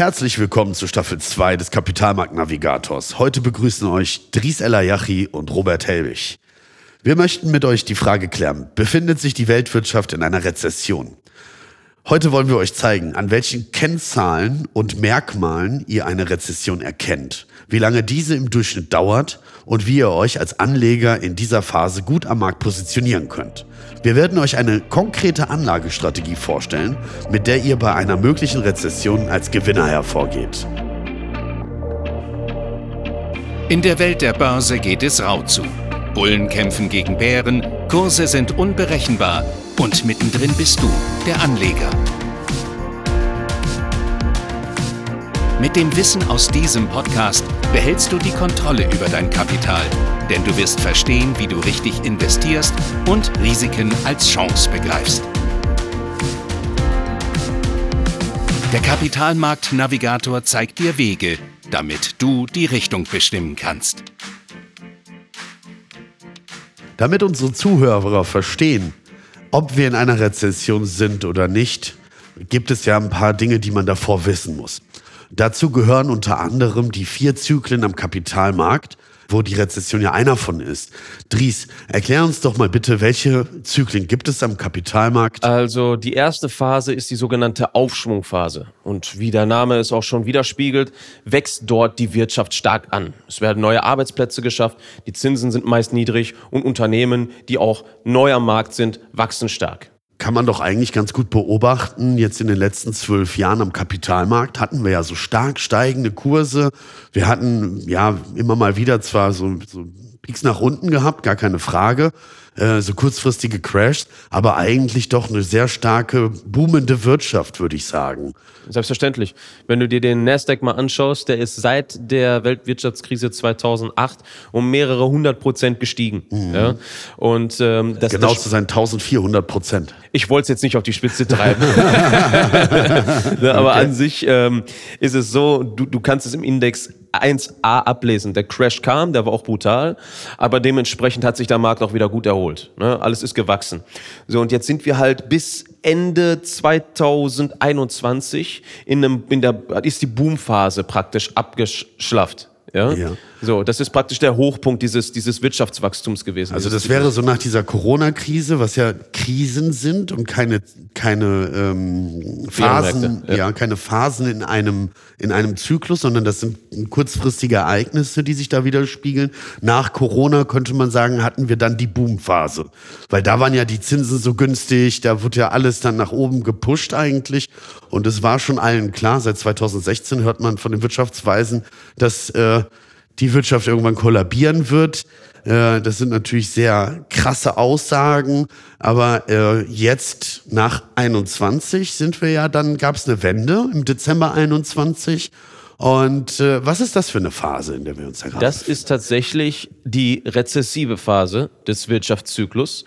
Herzlich willkommen zu Staffel 2 des Kapitalmarkt Navigators. Heute begrüßen euch Dries Elayachi und Robert Helwig. Wir möchten mit euch die Frage klären, befindet sich die Weltwirtschaft in einer Rezession? Heute wollen wir euch zeigen, an welchen Kennzahlen und Merkmalen ihr eine Rezession erkennt, wie lange diese im Durchschnitt dauert und wie ihr euch als Anleger in dieser Phase gut am Markt positionieren könnt. Wir werden euch eine konkrete Anlagestrategie vorstellen, mit der ihr bei einer möglichen Rezession als Gewinner hervorgeht. In der Welt der Börse geht es rau zu. Bullen kämpfen gegen Bären, Kurse sind unberechenbar und mittendrin bist du, der Anleger. Mit dem Wissen aus diesem Podcast behältst du die Kontrolle über dein Kapital, denn du wirst verstehen, wie du richtig investierst und Risiken als Chance begreifst. Der Kapitalmarkt-Navigator zeigt dir Wege, damit du die Richtung bestimmen kannst. Damit unsere Zuhörer verstehen, ob wir in einer Rezession sind oder nicht, gibt es ja ein paar Dinge, die man davor wissen muss. Dazu gehören unter anderem die vier Zyklen am Kapitalmarkt, wo die Rezession ja einer von ist. Dries, erklär uns doch mal bitte, welche Zyklen gibt es am Kapitalmarkt? Also die erste Phase ist die sogenannte Aufschwungphase. Und wie der Name es auch schon widerspiegelt, wächst dort die Wirtschaft stark an. Es werden neue Arbeitsplätze geschafft, die Zinsen sind meist niedrig und Unternehmen, die auch neu am Markt sind, wachsen stark kann man doch eigentlich ganz gut beobachten. Jetzt in den letzten zwölf Jahren am Kapitalmarkt hatten wir ja so stark steigende Kurse. Wir hatten ja immer mal wieder zwar so, so Peaks nach unten gehabt, gar keine Frage. Äh, so kurzfristige Crashs, aber eigentlich doch eine sehr starke, boomende Wirtschaft, würde ich sagen. Selbstverständlich. Wenn du dir den Nasdaq mal anschaust, der ist seit der Weltwirtschaftskrise 2008 um mehrere hundert Prozent gestiegen. Mhm. Ja? Und ähm, das, genau das, zu sein 1400 Prozent. Ich wollte es jetzt nicht auf die Spitze treiben, ne, aber okay. an sich ähm, ist es so, du, du kannst es im Index 1a ablesen. Der Crash kam, der war auch brutal, aber dementsprechend hat sich der Markt auch wieder gut erholt. Ne? Alles ist gewachsen. So, und jetzt sind wir halt bis Ende 2021 in einem, in der, ist die Boomphase praktisch abgeschlafft. Ja? ja. So, das ist praktisch der Hochpunkt dieses, dieses Wirtschaftswachstums gewesen. Also das wäre so nach dieser Corona-Krise, was ja Krisen sind und keine, keine ähm, Phasen, ja. ja. keine Phasen in einem, in einem Zyklus, sondern das sind kurzfristige Ereignisse, die sich da widerspiegeln. Nach Corona könnte man sagen, hatten wir dann die Boomphase. Weil da waren ja die Zinsen so günstig, da wurde ja alles dann nach oben gepusht eigentlich. Und es war schon allen klar, seit 2016 hört man von den Wirtschaftsweisen, dass äh, die Wirtschaft irgendwann kollabieren wird. Äh, das sind natürlich sehr krasse Aussagen, aber äh, jetzt nach 21 sind wir ja, dann gab es eine Wende im Dezember 21. Und äh, was ist das für eine Phase, in der wir uns da Das ist tatsächlich die rezessive Phase des Wirtschaftszyklus.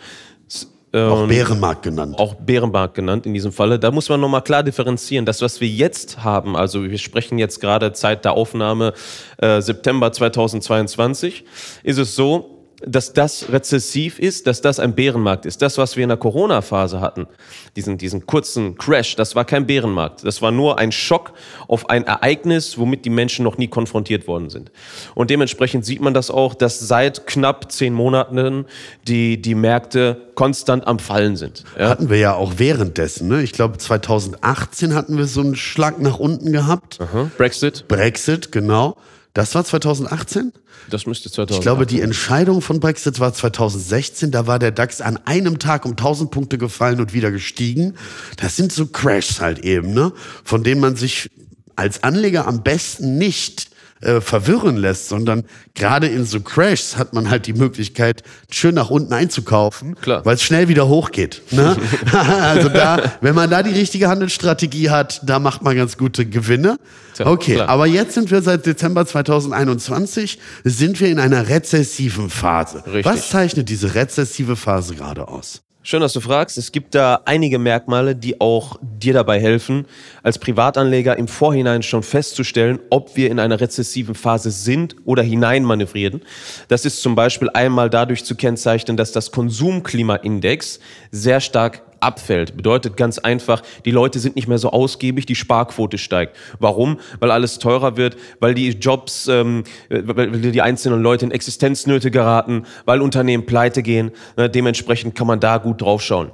Auch Bärenmarkt genannt. Auch Bärenmarkt genannt in diesem Falle. Da muss man nochmal klar differenzieren. Das, was wir jetzt haben, also wir sprechen jetzt gerade Zeit der Aufnahme äh, September 2022, ist es so, dass das rezessiv ist, dass das ein Bärenmarkt ist. Das, was wir in der Corona-Phase hatten, diesen, diesen kurzen Crash, das war kein Bärenmarkt. Das war nur ein Schock auf ein Ereignis, womit die Menschen noch nie konfrontiert worden sind. Und dementsprechend sieht man das auch, dass seit knapp zehn Monaten die, die Märkte konstant am Fallen sind. Ja? Hatten wir ja auch währenddessen. Ne? Ich glaube, 2018 hatten wir so einen Schlag nach unten gehabt. Aha. Brexit. Brexit, genau. Das war 2018? Das müsste 2018. Ich glaube, die Entscheidung von Brexit war 2016. Da war der DAX an einem Tag um 1000 Punkte gefallen und wieder gestiegen. Das sind so Crashs halt eben, ne? Von denen man sich als Anleger am besten nicht äh, verwirren lässt, sondern gerade in so Crashs hat man halt die Möglichkeit, schön nach unten einzukaufen, weil es schnell wieder hochgeht. Ne? also da, wenn man da die richtige Handelsstrategie hat, da macht man ganz gute Gewinne. Okay, klar. aber jetzt sind wir seit Dezember 2021, sind wir in einer rezessiven Phase. Richtig. Was zeichnet diese rezessive Phase gerade aus? Schön, dass du fragst. Es gibt da einige Merkmale, die auch dir dabei helfen, als Privatanleger im Vorhinein schon festzustellen, ob wir in einer rezessiven Phase sind oder hineinmanövrieren. Das ist zum Beispiel einmal dadurch zu kennzeichnen, dass das Konsumklimaindex sehr stark abfällt, bedeutet ganz einfach, die Leute sind nicht mehr so ausgiebig, die Sparquote steigt. Warum? Weil alles teurer wird, weil die Jobs, ähm, weil die einzelnen Leute in Existenznöte geraten, weil Unternehmen pleite gehen. Ne, dementsprechend kann man da gut draufschauen.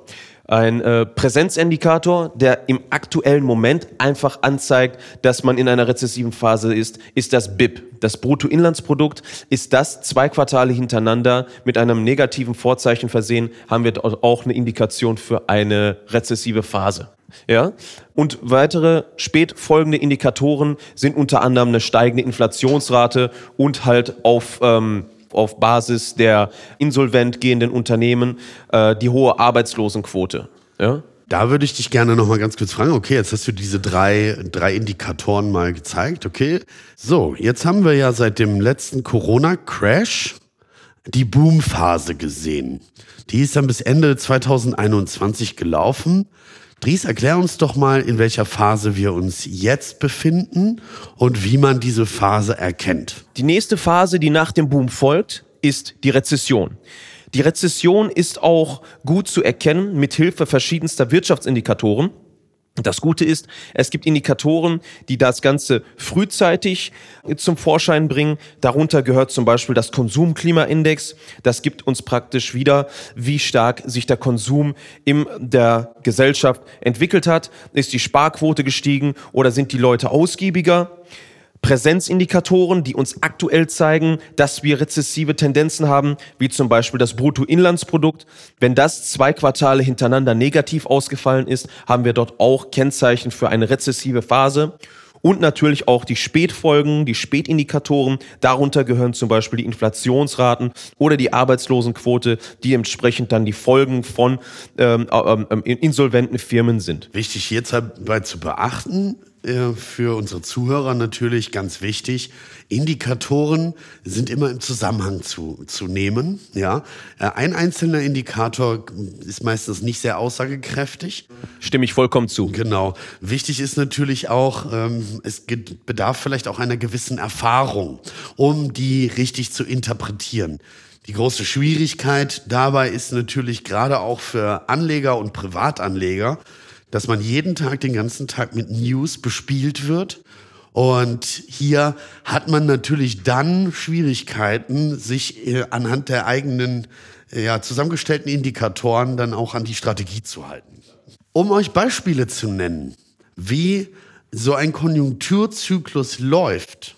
Ein äh, Präsenzindikator, der im aktuellen Moment einfach anzeigt, dass man in einer rezessiven Phase ist, ist das BIP. Das Bruttoinlandsprodukt ist das zwei Quartale hintereinander mit einem negativen Vorzeichen versehen, haben wir auch eine Indikation für eine rezessive Phase. Ja? Und weitere spätfolgende Indikatoren sind unter anderem eine steigende Inflationsrate und halt auf ähm, auf Basis der insolvent gehenden Unternehmen äh, die hohe Arbeitslosenquote. Ja? Da würde ich dich gerne noch mal ganz kurz fragen. Okay, jetzt hast du diese drei, drei Indikatoren mal gezeigt. Okay, so, jetzt haben wir ja seit dem letzten Corona-Crash die Boomphase gesehen. Die ist dann bis Ende 2021 gelaufen. Dries, erklär uns doch mal, in welcher Phase wir uns jetzt befinden und wie man diese Phase erkennt. Die nächste Phase, die nach dem Boom folgt, ist die Rezession. Die Rezession ist auch gut zu erkennen mit Hilfe verschiedenster Wirtschaftsindikatoren. Das Gute ist, es gibt Indikatoren, die das Ganze frühzeitig zum Vorschein bringen. Darunter gehört zum Beispiel das Konsumklimaindex. Das gibt uns praktisch wieder, wie stark sich der Konsum in der Gesellschaft entwickelt hat. Ist die Sparquote gestiegen oder sind die Leute ausgiebiger? Präsenzindikatoren, die uns aktuell zeigen, dass wir rezessive Tendenzen haben, wie zum Beispiel das Bruttoinlandsprodukt. Wenn das zwei Quartale hintereinander negativ ausgefallen ist, haben wir dort auch Kennzeichen für eine rezessive Phase. Und natürlich auch die Spätfolgen, die Spätindikatoren. Darunter gehören zum Beispiel die Inflationsraten oder die Arbeitslosenquote, die entsprechend dann die Folgen von ähm, ähm, ähm insolventen Firmen sind. Wichtig hierbei zu beachten, äh, für unsere Zuhörer natürlich ganz wichtig. Indikatoren sind immer im Zusammenhang zu, zu nehmen. Ja? Äh, ein einzelner Indikator ist meistens nicht sehr aussagekräftig. Stimme ich vollkommen zu. Genau. Wichtig ist natürlich auch, ähm, es bedarf vielleicht auch einer gewissen Erfahrung, um die richtig zu interpretieren. Die große Schwierigkeit dabei ist natürlich gerade auch für Anleger und Privatanleger, dass man jeden Tag, den ganzen Tag mit News bespielt wird. Und hier hat man natürlich dann Schwierigkeiten, sich äh, anhand der eigenen äh, ja, zusammengestellten Indikatoren dann auch an die Strategie zu halten. Um euch Beispiele zu nennen, wie so ein Konjunkturzyklus läuft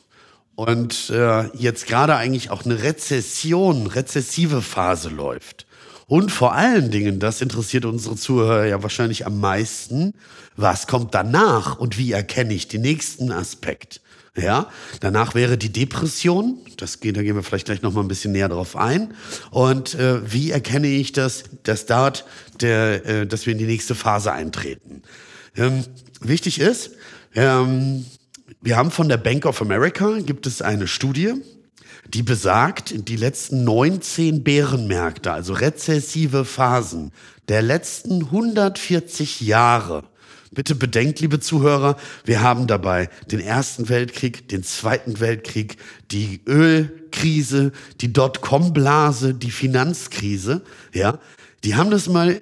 und äh, jetzt gerade eigentlich auch eine Rezession, rezessive Phase läuft, und vor allen Dingen, das interessiert unsere Zuhörer ja wahrscheinlich am meisten, was kommt danach und wie erkenne ich den nächsten Aspekt? Ja, danach wäre die Depression. Das geht, da gehen wir vielleicht gleich noch mal ein bisschen näher drauf ein. Und äh, wie erkenne ich das, dass dort, der, äh, dass wir in die nächste Phase eintreten? Ähm, wichtig ist, ähm, wir haben von der Bank of America gibt es eine Studie, die besagt, die letzten 19 Bärenmärkte, also rezessive Phasen der letzten 140 Jahre, Bitte bedenkt, liebe Zuhörer, wir haben dabei den Ersten Weltkrieg, den Zweiten Weltkrieg, die Ölkrise, die Dotcom-Blase, die Finanzkrise. Ja, die haben das mal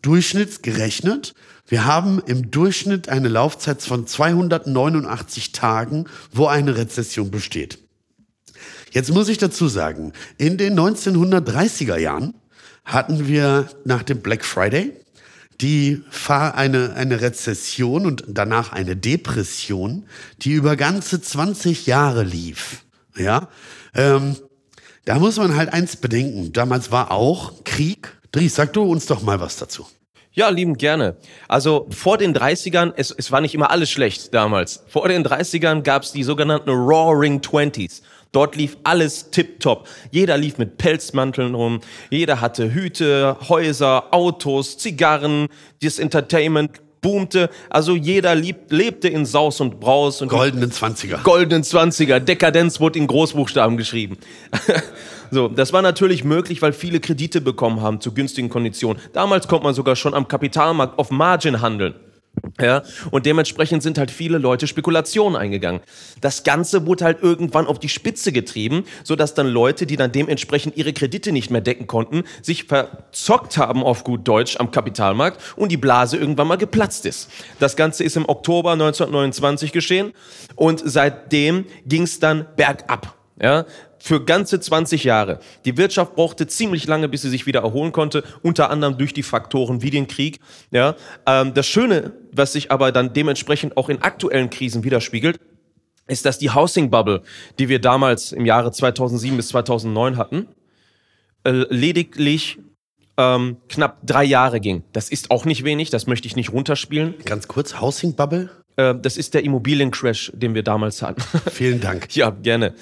durchschnittsgerechnet. Wir haben im Durchschnitt eine Laufzeit von 289 Tagen, wo eine Rezession besteht. Jetzt muss ich dazu sagen, in den 1930er Jahren hatten wir nach dem Black Friday die eine, eine Rezession und danach eine Depression, die über ganze 20 Jahre lief. Ja, ähm, da muss man halt eins bedenken. Damals war auch Krieg. Dries, sag du uns doch mal was dazu. Ja, lieben gerne. Also vor den 30ern, es, es war nicht immer alles schlecht damals. Vor den 30ern gab es die sogenannten Roaring Twenties. Dort lief alles tipptopp. Jeder lief mit Pelzmanteln rum. Jeder hatte Hüte, Häuser, Autos, Zigarren. Das Entertainment boomte. Also jeder lieb, lebte in Saus und Braus. Und goldenen Zwanziger. Goldenen Zwanziger. Dekadenz wurde in Großbuchstaben geschrieben. so, das war natürlich möglich, weil viele Kredite bekommen haben zu günstigen Konditionen. Damals konnte man sogar schon am Kapitalmarkt auf Margin handeln. Ja, und dementsprechend sind halt viele Leute Spekulationen eingegangen. Das Ganze wurde halt irgendwann auf die Spitze getrieben, sodass dann Leute, die dann dementsprechend ihre Kredite nicht mehr decken konnten, sich verzockt haben auf gut Deutsch am Kapitalmarkt und die Blase irgendwann mal geplatzt ist. Das Ganze ist im Oktober 1929 geschehen und seitdem ging es dann bergab. Ja, für ganze 20 Jahre. Die Wirtschaft brauchte ziemlich lange, bis sie sich wieder erholen konnte, unter anderem durch die Faktoren wie den Krieg. Ja, ähm, das Schöne, was sich aber dann dementsprechend auch in aktuellen Krisen widerspiegelt, ist, dass die Housing Bubble, die wir damals im Jahre 2007 bis 2009 hatten, äh, lediglich ähm, knapp drei Jahre ging. Das ist auch nicht wenig, das möchte ich nicht runterspielen. Ganz kurz, Housing Bubble? Äh, das ist der Immobiliencrash, den wir damals hatten. Vielen Dank. ja, gerne.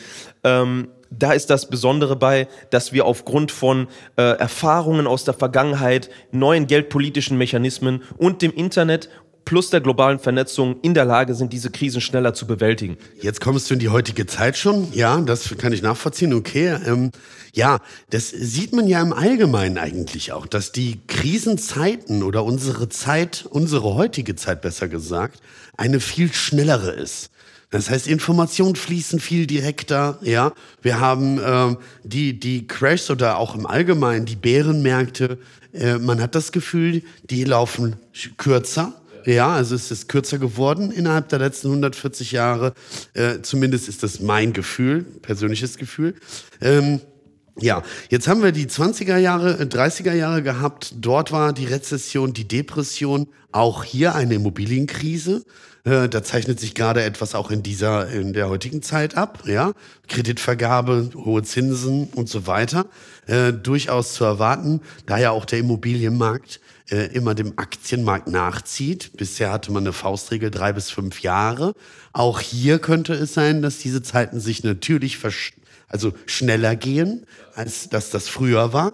Ähm, da ist das Besondere bei, dass wir aufgrund von äh, Erfahrungen aus der Vergangenheit, neuen geldpolitischen Mechanismen und dem Internet plus der globalen Vernetzung in der Lage sind, diese Krisen schneller zu bewältigen. Jetzt kommst du in die heutige Zeit schon. Ja, das kann ich nachvollziehen. Okay. Ähm, ja, das sieht man ja im Allgemeinen eigentlich auch, dass die Krisenzeiten oder unsere Zeit, unsere heutige Zeit besser gesagt, eine viel schnellere ist. Das heißt, Informationen fließen viel direkter. Ja, wir haben ähm, die die Crashs oder auch im Allgemeinen die Bärenmärkte. Äh, man hat das Gefühl, die laufen kürzer. Ja, also es ist kürzer geworden innerhalb der letzten 140 Jahre. Äh, zumindest ist das mein Gefühl, persönliches Gefühl. Ähm, ja, jetzt haben wir die 20er Jahre, 30er äh, Jahre gehabt. Dort war die Rezession, die Depression, auch hier eine Immobilienkrise. Äh, da zeichnet sich gerade etwas auch in dieser, in der heutigen Zeit ab, ja. Kreditvergabe, hohe Zinsen und so weiter. Äh, durchaus zu erwarten, da ja auch der Immobilienmarkt äh, immer dem Aktienmarkt nachzieht. Bisher hatte man eine Faustregel drei bis fünf Jahre. Auch hier könnte es sein, dass diese Zeiten sich natürlich also schneller gehen, als dass das früher war.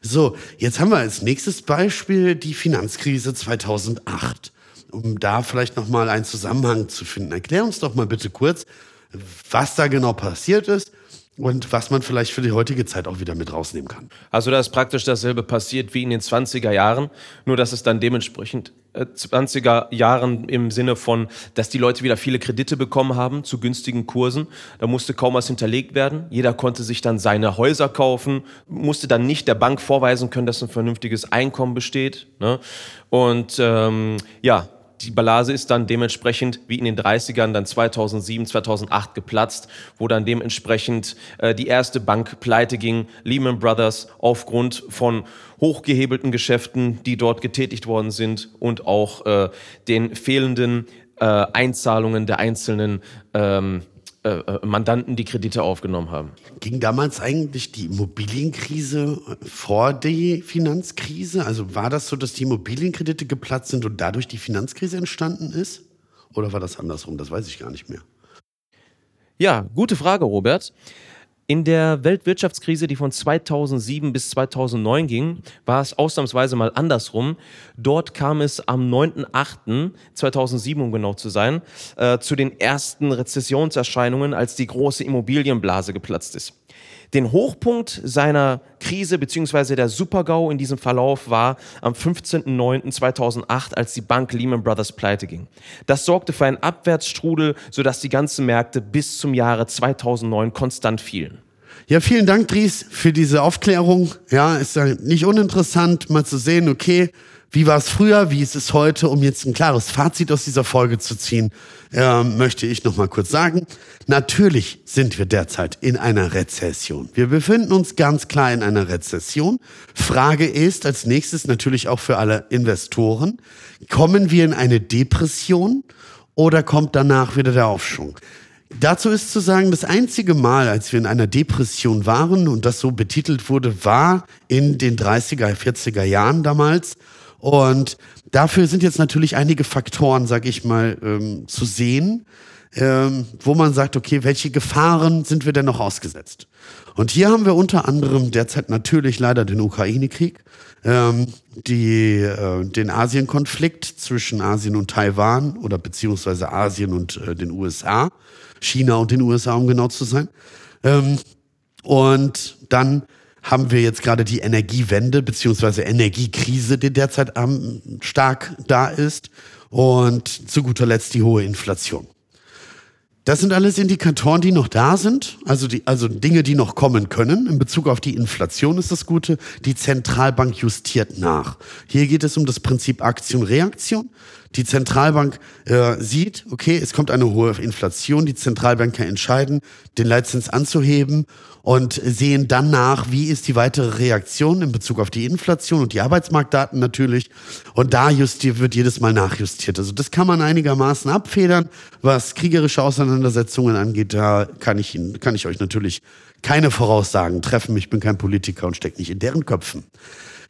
So, jetzt haben wir als nächstes Beispiel die Finanzkrise 2008 um da vielleicht noch mal einen Zusammenhang zu finden. Erklär uns doch mal bitte kurz, was da genau passiert ist und was man vielleicht für die heutige Zeit auch wieder mit rausnehmen kann. Also da ist praktisch dasselbe passiert wie in den 20er Jahren, nur dass es dann dementsprechend 20er äh, Jahren im Sinne von, dass die Leute wieder viele Kredite bekommen haben zu günstigen Kursen. Da musste kaum was hinterlegt werden. Jeder konnte sich dann seine Häuser kaufen, musste dann nicht der Bank vorweisen können, dass ein vernünftiges Einkommen besteht. Ne? Und ähm, ja, die Blase ist dann dementsprechend wie in den 30ern dann 2007, 2008 geplatzt, wo dann dementsprechend äh, die erste Bank pleite ging, Lehman Brothers, aufgrund von hochgehebelten Geschäften, die dort getätigt worden sind und auch äh, den fehlenden äh, Einzahlungen der einzelnen ähm, äh, äh, Mandanten, die Kredite aufgenommen haben. Ging damals eigentlich die Immobilienkrise vor der Finanzkrise? Also war das so, dass die Immobilienkredite geplatzt sind und dadurch die Finanzkrise entstanden ist? Oder war das andersrum? Das weiß ich gar nicht mehr. Ja, gute Frage, Robert. In der Weltwirtschaftskrise, die von 2007 bis 2009 ging, war es ausnahmsweise mal andersrum. Dort kam es am 9.8.2007, um genau zu sein, äh, zu den ersten Rezessionserscheinungen, als die große Immobilienblase geplatzt ist. Den Hochpunkt seiner Krise bzw. der Supergau in diesem Verlauf war am 15.09.2008, als die Bank Lehman Brothers pleite ging. Das sorgte für einen Abwärtsstrudel, sodass die ganzen Märkte bis zum Jahre 2009 konstant fielen. Ja, vielen Dank, Dries, für diese Aufklärung. Ja, ist ja nicht uninteressant, mal zu sehen, okay, wie war es früher, wie ist es heute, um jetzt ein klares Fazit aus dieser Folge zu ziehen, äh, möchte ich noch mal kurz sagen. Natürlich sind wir derzeit in einer Rezession. Wir befinden uns ganz klar in einer Rezession. Frage ist als nächstes natürlich auch für alle Investoren, kommen wir in eine Depression oder kommt danach wieder der Aufschwung? Dazu ist zu sagen, das einzige Mal, als wir in einer Depression waren und das so betitelt wurde, war in den 30er, 40er Jahren damals. Und dafür sind jetzt natürlich einige Faktoren, sag ich mal, ähm, zu sehen, ähm, wo man sagt, okay, welche Gefahren sind wir denn noch ausgesetzt? Und hier haben wir unter anderem derzeit natürlich leider den Ukraine-Krieg, ähm, die, äh, den Asien-Konflikt zwischen Asien und Taiwan oder beziehungsweise Asien und äh, den USA, China und den USA, um genau zu sein. Ähm, und dann haben wir jetzt gerade die Energiewende beziehungsweise Energiekrise, die derzeit ähm, stark da ist. und zu guter Letzt die hohe Inflation. Das sind alles Indikatoren, die noch da sind, also, die, also Dinge, die noch kommen können. In Bezug auf die Inflation ist das Gute. Die Zentralbank justiert nach. Hier geht es um das Prinzip Aktion-Reaktion. Die Zentralbank äh, sieht, okay, es kommt eine hohe Inflation. Die Zentralbanker entscheiden, den Leitzins anzuheben und sehen dann nach, wie ist die weitere Reaktion in Bezug auf die Inflation und die Arbeitsmarktdaten natürlich. Und da justiert, wird jedes Mal nachjustiert. Also das kann man einigermaßen abfedern. Was kriegerische Auseinandersetzungen angeht, da kann ich, Ihnen, kann ich euch natürlich keine Voraussagen treffen. Ich bin kein Politiker und stecke nicht in deren Köpfen.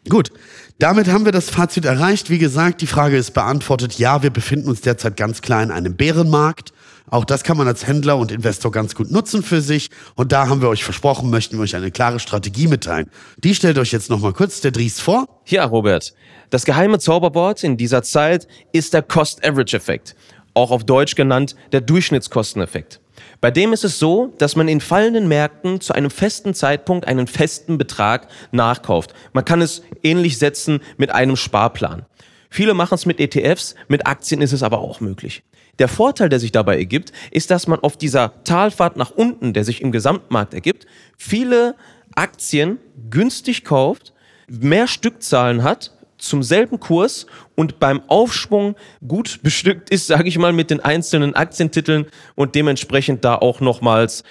Gut, damit haben wir das Fazit erreicht. Wie gesagt, die Frage ist beantwortet. Ja, wir befinden uns derzeit ganz klar in einem Bärenmarkt. Auch das kann man als Händler und Investor ganz gut nutzen für sich. Und da haben wir euch versprochen, möchten wir euch eine klare Strategie mitteilen. Die stellt euch jetzt nochmal kurz der Dries vor. Ja, Robert. Das geheime Zauberwort in dieser Zeit ist der Cost-Average-Effekt. Auch auf Deutsch genannt der Durchschnittskosteneffekt. Bei dem ist es so, dass man in fallenden Märkten zu einem festen Zeitpunkt einen festen Betrag nachkauft. Man kann es ähnlich setzen mit einem Sparplan. Viele machen es mit ETFs, mit Aktien ist es aber auch möglich. Der Vorteil, der sich dabei ergibt, ist, dass man auf dieser Talfahrt nach unten, der sich im Gesamtmarkt ergibt, viele Aktien günstig kauft, mehr Stückzahlen hat zum selben Kurs und beim Aufschwung gut bestückt ist, sage ich mal, mit den einzelnen Aktientiteln und dementsprechend da auch nochmals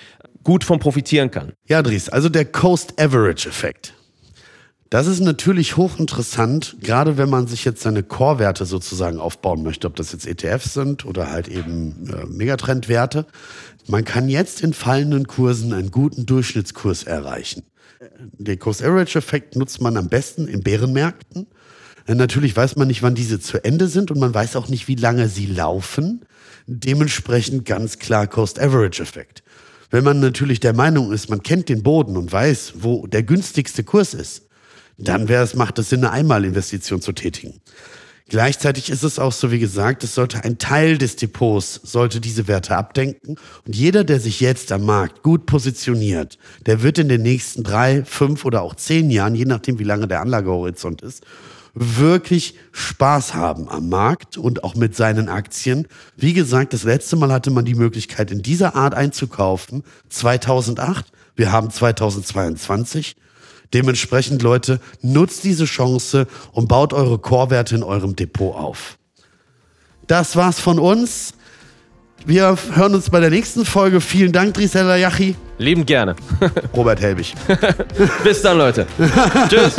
gut von profitieren kann. Ja, Dries, also der Coast Average Effekt. Das ist natürlich hochinteressant, gerade wenn man sich jetzt seine Core-Werte sozusagen aufbauen möchte, ob das jetzt ETFs sind oder halt eben äh, Megatrend-Werte. Man kann jetzt in fallenden Kursen einen guten Durchschnittskurs erreichen. Den Cost-Average-Effekt nutzt man am besten in Bärenmärkten. Natürlich weiß man nicht, wann diese zu Ende sind und man weiß auch nicht, wie lange sie laufen. Dementsprechend ganz klar Cost-Average-Effekt. Wenn man natürlich der Meinung ist, man kennt den Boden und weiß, wo der günstigste Kurs ist, dann wäre es, macht es Sinn, eine Einmalinvestition zu tätigen. Gleichzeitig ist es auch so, wie gesagt, es sollte ein Teil des Depots, sollte diese Werte abdenken. Und jeder, der sich jetzt am Markt gut positioniert, der wird in den nächsten drei, fünf oder auch zehn Jahren, je nachdem, wie lange der Anlagehorizont ist, wirklich Spaß haben am Markt und auch mit seinen Aktien. Wie gesagt, das letzte Mal hatte man die Möglichkeit, in dieser Art einzukaufen, 2008. Wir haben 2022. Dementsprechend, Leute, nutzt diese Chance und baut eure Core-Werte in eurem Depot auf. Das war's von uns. Wir hören uns bei der nächsten Folge. Vielen Dank, Drisella Yachi. Lieben gerne. Robert Helbig. Bis dann, Leute. Tschüss.